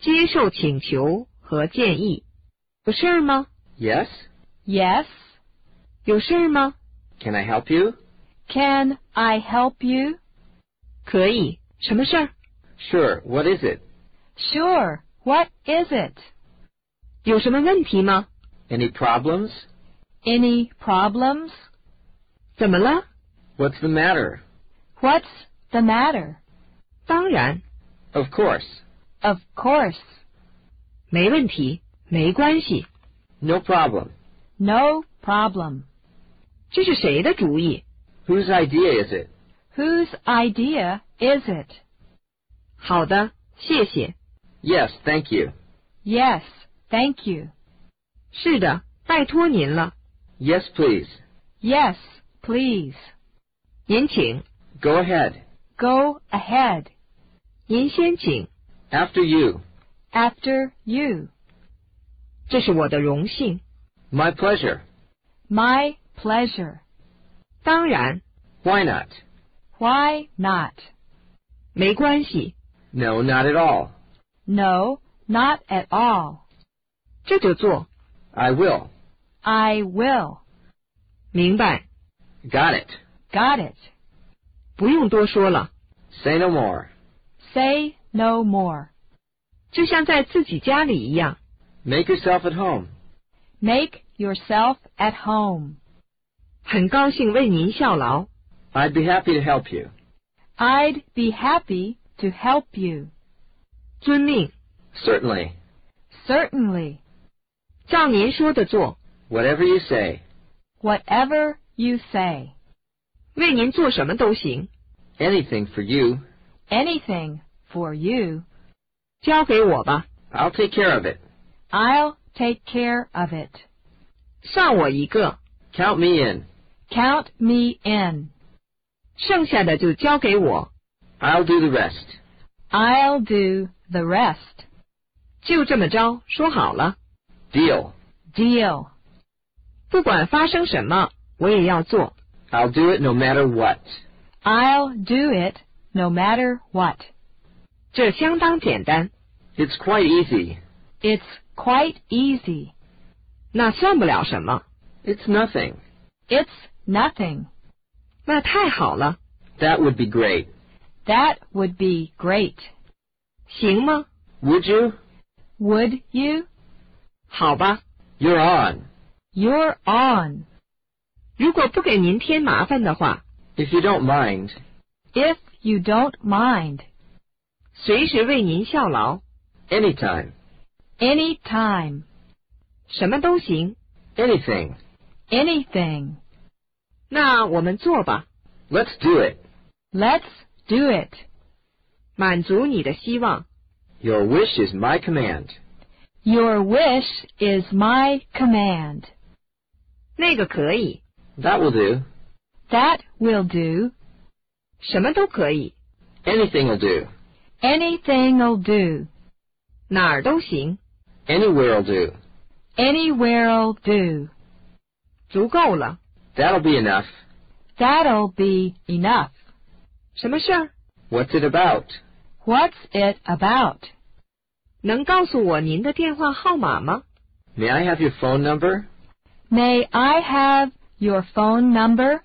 接受请求和建议。有事儿吗？ Yes? Yes. 有事儿吗？ Can I help you? Can I help you? 可以。什么事儿？ Sure. What is it? Sure. What is it? 有什么问题吗？ Any problems? Any problems? 怎么了？ What's the matter? What's the matter? 当然， Of course. Of course. 没问题，没关系。 No problem. No problem. 这是谁的主意？ Whose idea is it? Whose idea is it? 好的，谢谢。 Yes, thank you. Yes. Thank you. 是的，拜托您了。 Yes, please. Yes, please. 您请， Go ahead. Go ahead. 您先请， After you. After you. 这是我的荣幸。 My pleasure. My pleasure. 当然， Why not? Why not? 没关系， No, not at all. No, not at all. 这就做。 I will. I will. 明白， Got it. Got it. 不用多说了， Say no more. Say no more. 就像在自己家里一样。 Make yourself at home. Make yourself at home. 很高兴为您效劳。 I'd be happy to help you. I'd be happy to help you. 遵命， Certainly. Certainly. 照您说的做， Whatever you say. Whatever you say. 为您做什么都行。 Anything for you. Anything for you. 交给我吧， I'll take care of it. I'll take care of it. 算我一个， Count me in. Count me in. 剩下的就交给我。 I'll do the rest. I'll do the rest. 就这么着，说好了。 Deal. Deal. 不管发生什么，我也要做。 I'll do it no matter what. I'll do it no matter what. 这相当简单， It's quite easy. It's quite easy. 那算不了什么。 It's nothing. It's nothing. 那太好了， That would be great. That would be great. 行吗？ Would you? Would you? 好吧， You're on. You're on. 如果不给您添麻烦的话， If you don't mind. If you don't mind. 随时为您效劳， Anytime. Anytime. 什么都行。 Anything. Anything. 那我们做吧， Let's do it. Let's do it. 满足你的希望。 Your wish is my command. Your wish is my command. 那个可以， That will do. That will do. 什么都可以， Anything will do. Anything'll do. 哪儿都行， Anywhere will do. Anywhere'll do. 足够了。 That'll be enough. That'll be enough. 什么事儿？ What's it about? What's it about? 能告诉我您的电话号码吗？ May I have your phone number? May I have your phone number?